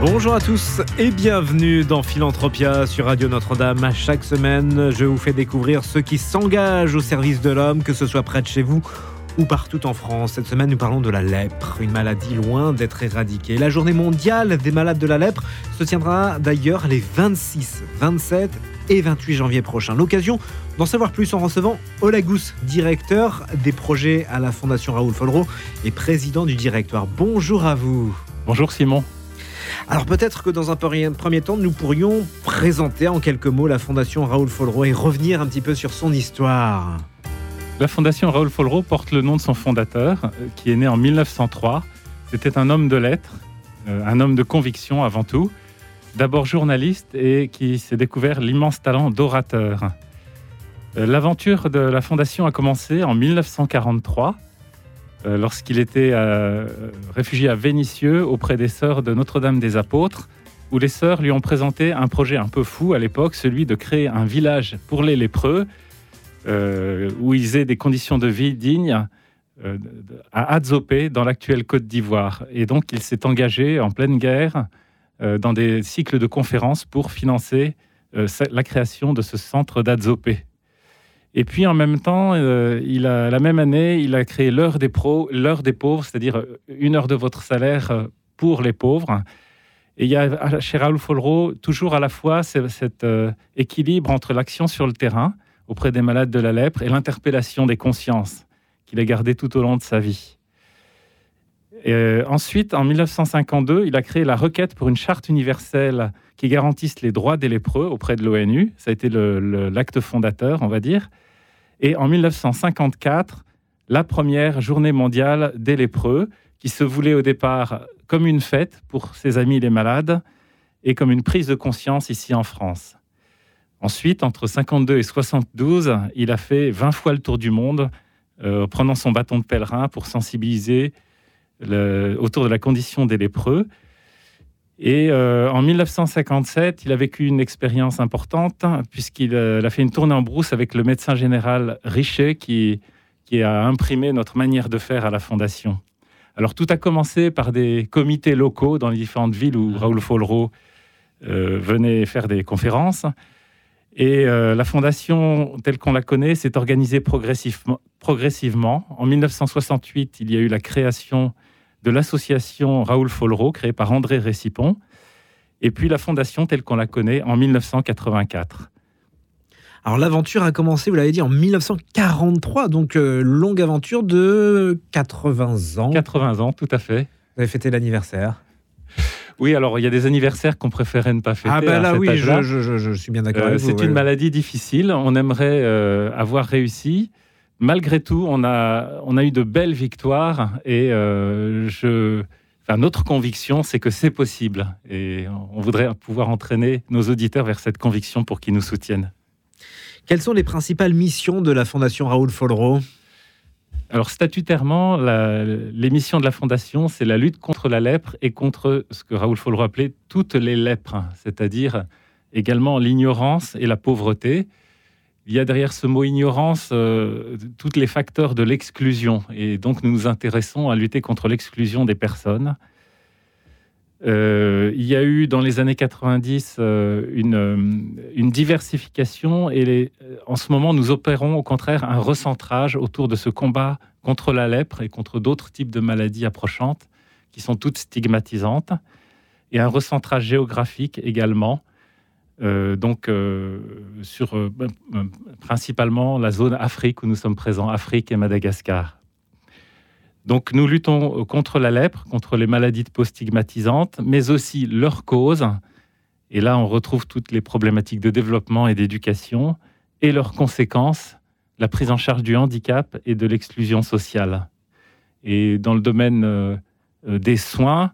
Bonjour à tous et bienvenue dans Philanthropia sur Radio Notre-Dame. Chaque semaine, je vous fais découvrir ceux qui s'engagent au service de l'homme, que ce soit près de chez vous ou partout en France. Cette semaine, nous parlons de la lèpre, une maladie loin d'être éradiquée. La journée mondiale des malades de la lèpre se tiendra d'ailleurs les 26, 27 et 28 janvier prochains. L'occasion d'en savoir plus en recevant Olagous, directeur des projets à la Fondation Raoul Follereau et président du directoire. Bonjour à vous. Bonjour Simon. Alors peut-être que dans un premier temps, nous pourrions présenter en quelques mots la Fondation Raoul Follereau et revenir un petit peu sur son histoire. La Fondation Raoul Follereau porte le nom de son fondateur, euh, qui est né en 1903. C'était un homme de lettres, euh, un homme de conviction avant tout, d'abord journaliste et qui s'est découvert l'immense talent d'orateur. Euh, l'aventure de la Fondation a commencé en 1943 euh, lorsqu'il était euh, réfugié à Vénissieux auprès des sœurs de Notre-Dame des Apôtres, où les sœurs lui ont présenté un projet un peu fou à l'époque, celui de créer un village pour les lépreux, euh, où ils aient des conditions de vie dignes à Adzopé, dans l'actuelle Côte d'Ivoire. Et donc il s'est engagé en pleine guerre dans des cycles de conférences pour financer la création de ce centre d'Adzopé. Et puis en même temps, euh, il a, la même année, il a créé l'heure des l'heure des pauvres, c'est-à-dire euh, une heure de votre salaire euh, pour les pauvres. Et il y a chez Raoul Follereau toujours à la fois cet équilibre entre l'action sur le terrain auprès des malades de la lèpre et l'interpellation des consciences qu'il a gardé tout au long de sa vie. Et ensuite, en 1952, il a créé la requête pour une charte universelle qui garantisse les droits des lépreux auprès de l'ONU. Ça a été l'acte fondateur, on va dire. Et en 1954, la première journée mondiale des lépreux, qui se voulait au départ comme une fête pour ses amis les malades et comme une prise de conscience ici en France. Ensuite, entre 52 et 72, il a fait 20 fois le tour du monde, euh, prenant son bâton de pèlerin pour sensibiliser autour de la condition des lépreux. Et euh, en 1957, il a vécu une expérience importante puisqu'il euh, a fait une tournée en brousse avec le médecin général Richet qui, qui a imprimé notre manière de faire à la Fondation. Alors tout a commencé par des comités locaux dans les différentes villes où Raoul Follereau euh, venait faire des conférences. Et la Fondation, telle qu'on la connaît, s'est organisée progressivement, progressivement. En 1968, il y a eu la création de l'association Raoul Follereau, créée par André Récipon, et puis la fondation telle qu'on la connaît en 1984. Alors l'aventure a commencé, vous l'avez dit, en 1943, donc euh, longue aventure de 80 ans. 80 ans, tout à fait. Vous avez fêté l'anniversaire oui, alors il y a des anniversaires qu'on préférait ne pas fêter. Ah ben là, oui, je, suis bien d'accord. Euh, c'est une maladie difficile. On aimerait euh, avoir réussi malgré tout, on a, on a eu de belles victoires et euh, je, notre conviction, c'est que c'est possible. Et on voudrait pouvoir entraîner nos auditeurs vers cette conviction pour qu'ils nous soutiennent. Quelles sont les principales missions de la Fondation Raoul Follereau alors statutairement, les missions de la Fondation, c'est la lutte contre la lèpre et contre ce que Raoul Follereau appelait toutes les lèpres, c'est-à-dire également l'ignorance et la pauvreté il y a derrière ce mot ignorance euh, tous les facteurs de l'exclusion. Et donc, nous nous intéressons à lutter contre l'exclusion des personnes. Euh, il y a eu dans les années 90 euh, une, une, diversification et en ce moment, nous opérons au contraire un recentrage autour de ce combat contre la lèpre et contre d'autres types de maladies approchantes qui sont toutes stigmatisantes et un recentrage géographique également euh, donc, euh, sur euh, principalement la zone Afrique où nous sommes présents, Afrique et Madagascar. Donc, nous luttons contre la lèpre, contre les maladies de peau stigmatisantes, mais aussi leurs causes. Et là, on retrouve toutes les problématiques de développement et d'éducation et leurs conséquences, la prise en charge du handicap et de l'exclusion sociale. Et dans le domaine des soins,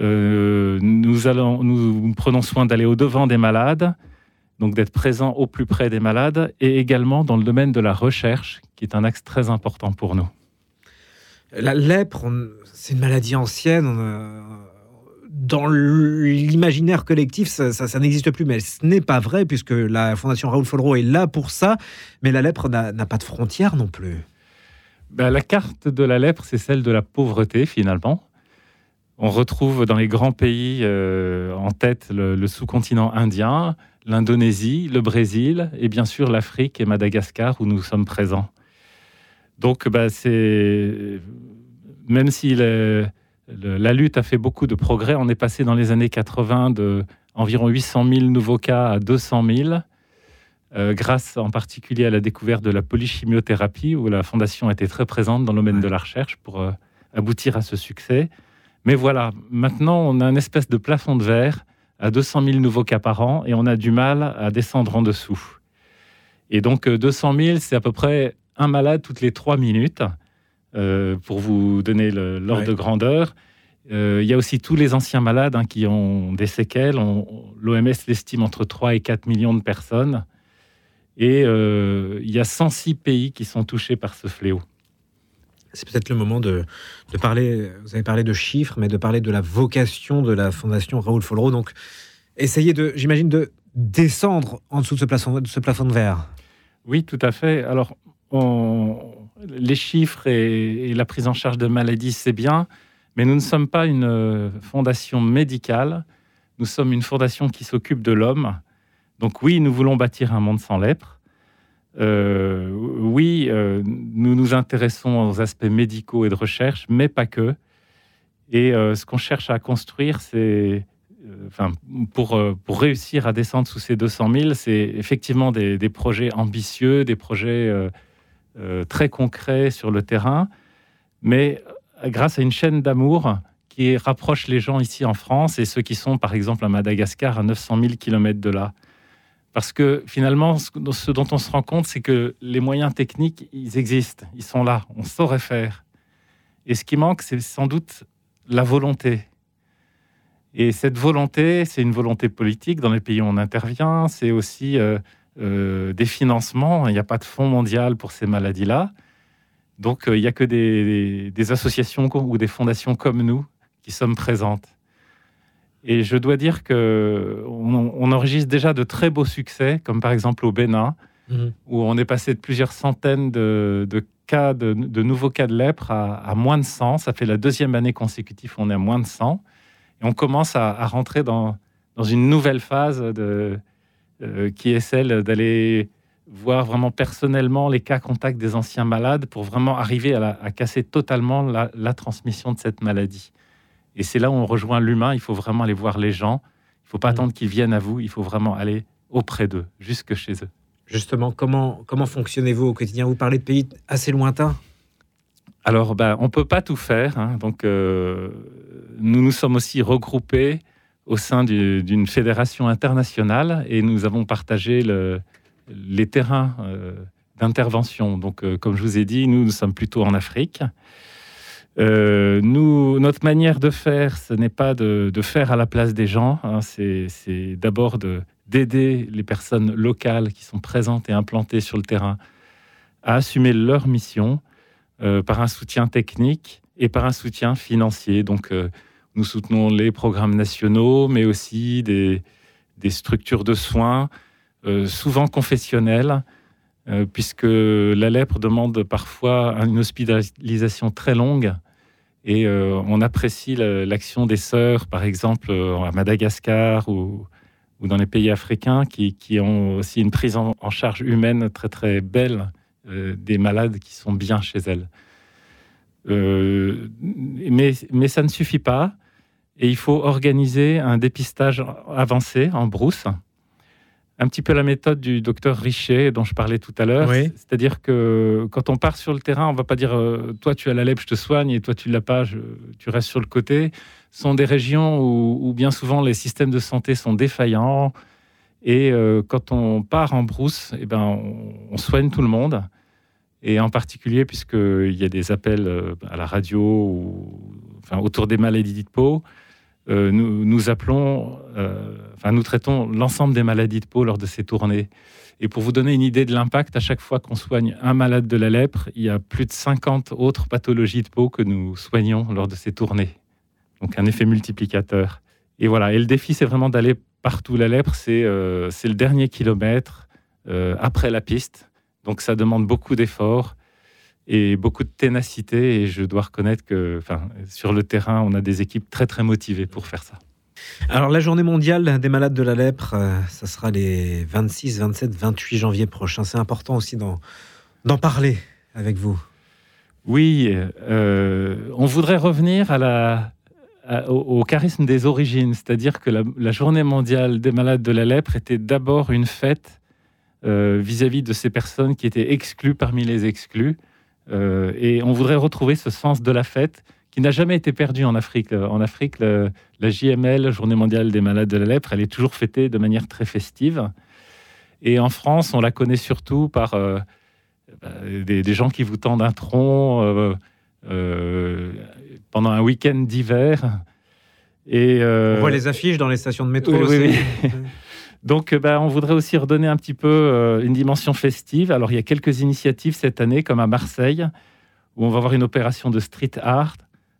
euh, nous, allons, nous prenons soin d'aller au-devant des malades. donc d'être présent au plus près des malades, et également dans le domaine de la recherche, qui est un axe très important pour nous. La lèpre, c'est une maladie ancienne. Dans l'imaginaire collectif, ça, n'existe plus, mais ce n'est pas vrai, puisque la Fondation Raoul Follereau est là pour ça, mais la lèpre n'a pas de frontières non plus. Ben, la carte de la lèpre, c'est celle de la pauvreté, finalement. On retrouve dans les grands pays euh, en tête le, sous-continent indien, l'Indonésie, le Brésil et bien sûr l'Afrique et Madagascar où nous sommes présents. Donc, bah, c'est même si la lutte a fait beaucoup de progrès, on est passé dans les années 80 de environ 800 000 nouveaux cas à 200 000. Euh, grâce en particulier à la découverte de la polychimiothérapie, où la Fondation était très présente dans le domaine de la recherche pour euh, aboutir à ce succès. Mais voilà, maintenant, on a une espèce de plafond de verre à 200 000 nouveaux cas par an et on a du mal à descendre en dessous. Et donc, 200 euh, 000, c'est à peu près un malade toutes les trois minutes, euh, pour vous donner l'ordre de grandeur. Euh, il y a aussi tous les anciens malades hein, qui ont des séquelles. L'OMS l'estime entre 3 et 4 millions de personnes. Et il y a 106 pays qui sont touchés par ce fléau c'est peut-être le moment de, parler, vous avez parlé de chiffres, mais de parler de la vocation de la Fondation Raoul Follereau. Donc, essayez de, j'imagine, de descendre en dessous de ce plafond de, de verre. Oui, tout à fait. Alors, les chiffres et, la prise en charge de maladies, c'est bien, mais nous ne sommes pas une fondation médicale. Nous sommes une fondation qui s'occupe de l'homme. Donc oui, nous voulons bâtir un monde sans lèpre. Euh, oui, euh, nous nous intéressons aux aspects médicaux et de recherche, mais pas que. Et euh, ce qu'on cherche à construire, c'est, enfin, pour, pour réussir à descendre sous ces 200 000, c'est effectivement des, des, projets ambitieux, des projets très concrets sur le terrain, mais grâce à une chaîne d'amour qui rapproche les gens ici en France et ceux qui sont, par exemple, à Madagascar, à 900 000 km de là. Parce que finalement, ce dont on se rend compte, c'est que les moyens techniques, ils existent, ils sont là, on saurait faire. Et ce qui manque, c'est sans doute la volonté. Et cette volonté, c'est une volonté politique dans les pays où on intervient, c'est aussi euh, euh, des financements. Il n'y a pas de fonds mondial pour ces maladies-là. Donc, euh, il n'y a que des, des, associations ou des fondations comme nous qui sommes présentes. Et je dois dire que on, enregistre déjà de très beaux succès, comme par exemple au Bénin, mhm. où on est passé de plusieurs centaines de, cas, de, nouveaux cas de lèpre à, moins de 100. Ça fait la deuxième année consécutive où on est à moins de 100. Et on commence à, rentrer dans, dans, une nouvelle phase de, euh, qui est celle d'aller voir vraiment personnellement les cas contacts des anciens malades pour vraiment arriver à, casser totalement la transmission de cette maladie. Et c'est là où on rejoint l'humain. Il faut vraiment aller voir les gens. Il ne faut pas mm. attendre qu'ils viennent à vous. Il faut vraiment aller auprès d'eux, jusque chez eux. Justement, comment, comment fonctionnez-vous au quotidien? Vous parlez de pays assez lointains? Alors, ben, on ne peut pas tout faire. Hein. Donc, euh, nous nous sommes aussi regroupés au sein d'une fédération internationale et nous avons partagé le, les terrains euh, d'intervention. Donc, euh, comme je vous ai dit, nous, nous sommes plutôt en Afrique. Euh, notre manière de faire, ce n'est pas de, faire à la place des gens, hein. c'est d'abord d'aider les personnes locales qui sont présentes et implantées sur le terrain à assumer leur mission euh, par un soutien technique et par un soutien financier. Donc, euh, nous soutenons les programmes nationaux, mais aussi des, des structures de soins, souvent confessionnelles, puisque la lèpre demande parfois une hospitalisation très longue et euh, on apprécie l'action des sœurs, par exemple, euh, à Madagascar ou, dans les pays africains, qui, ont aussi une prise en, charge humaine très très belle euh, des malades qui sont bien chez elles. mais, mais ça ne suffit pas. Et il faut organiser un dépistage avancé en brousse un petit peu la méthode du docteur Richet dont je parlais tout à l'heure. C'est-à-dire que quand on part sur le terrain, on va pas dire euh, toi tu as la lèpre, je te soigne, et toi tu l'as pas, tu restes sur le côté. Ce sont des régions où, bien souvent les systèmes de santé sont défaillants. Et euh, quand on part en brousse, eh ben, on, soigne tout le monde. Et en particulier, puisqu'il y a des appels euh, à la radio ou, enfin, autour des maladies de peau, nous, nous, appelons, enfin, nous traitons l'ensemble des maladies de peau lors de ces tournées. Et pour vous donner une idée de l'impact, à chaque fois qu'on soigne un malade de la lèpre, il y a plus de 50 autres pathologies de peau que nous soignons lors de ces tournées. Donc un effet multiplicateur. Et voilà, et le défi, c'est vraiment d'aller partout. La lèpre, c'est euh, le dernier kilomètre euh, après la piste. Donc ça demande beaucoup d'efforts et beaucoup de ténacité. Et je dois reconnaître que sur le terrain, on a des équipes très très motivées pour faire ça. Alors la journée mondiale des malades de la lèpre, euh, ça sera les 26, 27, 28 janvier prochains. C'est important aussi d'en parler avec vous. Oui, euh, on voudrait revenir à la, au, charisme des origines, c'est-à-dire que la, journée mondiale des malades de la lèpre était d'abord une fête euh, vis-à-vis de ces personnes qui étaient exclues parmi les exclus. Et on voudrait retrouver ce sens de la fête qui n'a jamais été perdu en Afrique. En Afrique, la JML, Journée mondiale des malades de la lèpre, elle est toujours fêtée de manière très festive. Et en France, on la connaît surtout par euh, bah, des, gens qui vous tendent un tronc euh, euh, pendant un week-end d'hiver. Et on voit les affiches dans les stations de métro. aussi. Donc, bah, on voudrait aussi redonner un petit peu une dimension festive. Alors, il y a quelques initiatives cette année, comme à Marseille, où on va avoir une opération de street art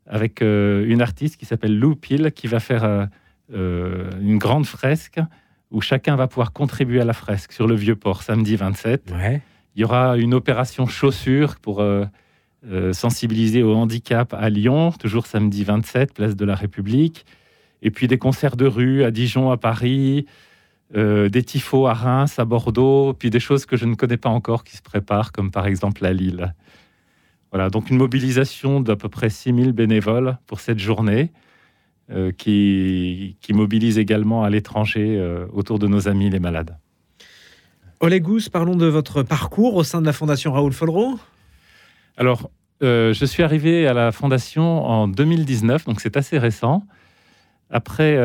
avec euh, une artiste qui s'appelle Lou Peel, qui va faire euh, euh, une grande fresque où chacun va pouvoir contribuer à la fresque sur le Vieux-Port samedi 27. Il y aura une opération chaussures pour sensibiliser au handicap à Lyon, toujours samedi 27, place de la République. Et puis des concerts de rue à Dijon, à Paris, des tifos à Reims, à Bordeaux, puis des choses que je ne connais pas encore qui se préparent, comme par exemple à Lille. Voilà, donc une mobilisation d'à peu près 6000 bénévoles pour cette journée, euh, qui, qui, mobilise également à l'étranger euh, autour de nos amis les malades. Olegous, parlons de votre parcours au sein de la Fondation Raoul Follereau. Alors, euh, je suis arrivé à la Fondation en 2019, donc c'est assez récent. Après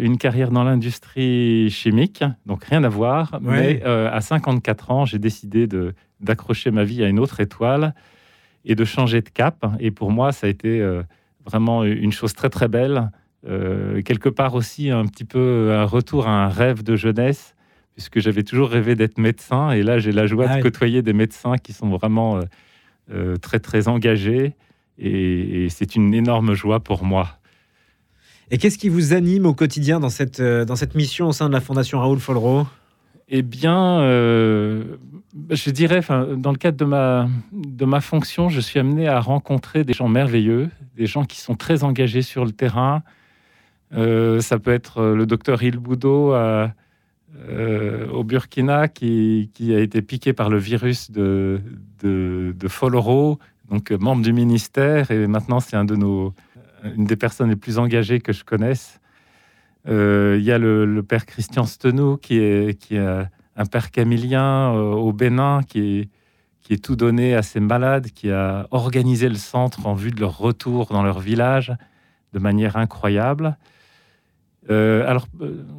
une carrière dans l'industrie chimique, donc rien à voir, mais à 54 ans, j'ai décidé d'accrocher ma vie à une autre étoile et de changer de cap. Et pour moi, ça a été euh, vraiment une chose très très belle. Euh, quelque part aussi un petit peu un retour à un rêve de jeunesse, puisque j'avais toujours rêvé d'être médecin. Et là, j'ai la joie de ah côtoyer des médecins qui sont vraiment euh, très très engagés. Et, c'est une énorme joie pour moi. Et qu'est-ce qui vous anime au quotidien dans cette, dans cette mission au sein de la Fondation Raoul Follereau eh bien, euh, je dirais, dans le cadre de ma, de ma fonction, je suis amené à rencontrer des gens merveilleux, des gens qui sont très engagés sur le terrain. Euh, ça peut être le docteur Ilboudo euh, au Burkina qui, a été piqué par le virus de, de, de donc membre du ministère, et maintenant c'est un de nos, une des personnes les plus engagées que je connaisse. Euh, il y a le, père Christian Stenou, qui est, un père camillien euh, au Bénin, qui est, tout donné à ses malades, qui a organisé le centre en vue de leur retour dans leur village de manière incroyable. Euh, alors,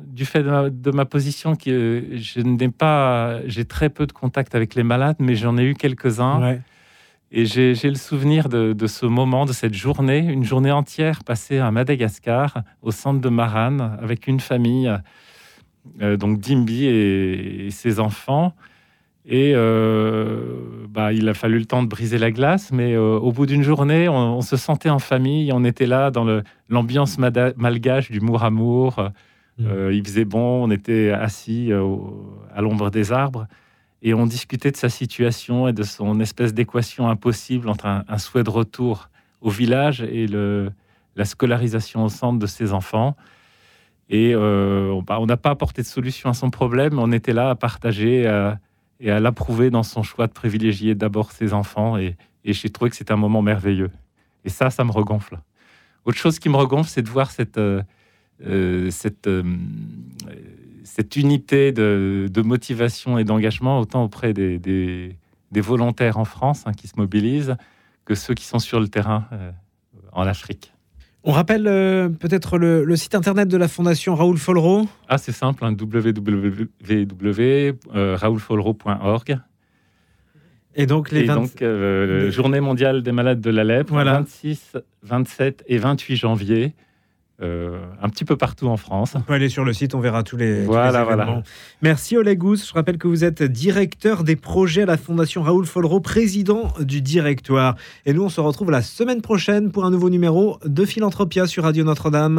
du fait de ma, position, je n'ai pas, j'ai très peu de contact avec les malades, mais j'en ai eu quelques-uns. Et j'ai le souvenir de, ce moment, de cette journée, une journée entière passée à Madagascar, au centre de Maran, avec une famille, euh, donc Dimbi et, ses enfants. Et euh, bah, il a fallu le temps de briser la glace, mais euh, au bout d'une journée, on, se sentait en famille, on était là dans l'ambiance malgache du Mouramour. Mmh. il faisait bon, on était assis à l'ombre des arbres et on discutait de sa situation et de son espèce d'équation impossible entre un, souhait de retour au village et le, la scolarisation au centre de ses enfants. Et euh, on n'a pas apporté de solution à son problème, on était là à partager et à l'approuver dans son choix de privilégier d'abord ses enfants. Et, j'ai trouvé que c'était un moment merveilleux. Et ça, ça me regonfle. Autre chose qui me regonfle, c'est de voir cette, euh, euh, cette unité de, motivation et d'engagement, autant auprès des, volontaires en France hein, qui se mobilisent que ceux qui sont sur le terrain euh, en Afrique. On rappelle euh, peut-être le, site internet de la Fondation Raoul Follereau Ah, c'est simple, hein, www.raoulfollereau.org. Et donc, les euh, Journée mondiale des malades de la lèpre, voilà. 26, 27 et 28 janvier euh, un petit peu partout en France. On peut aller sur le site, on verra tous les, tous Voilà, les événements. voilà. Merci Oleg. Je rappelle que vous êtes directeur des projets à la Fondation Raoul Follereau, président du directoire. Et nous, on se retrouve la semaine prochaine pour un nouveau numéro de Philanthropia sur Radio Notre-Dame.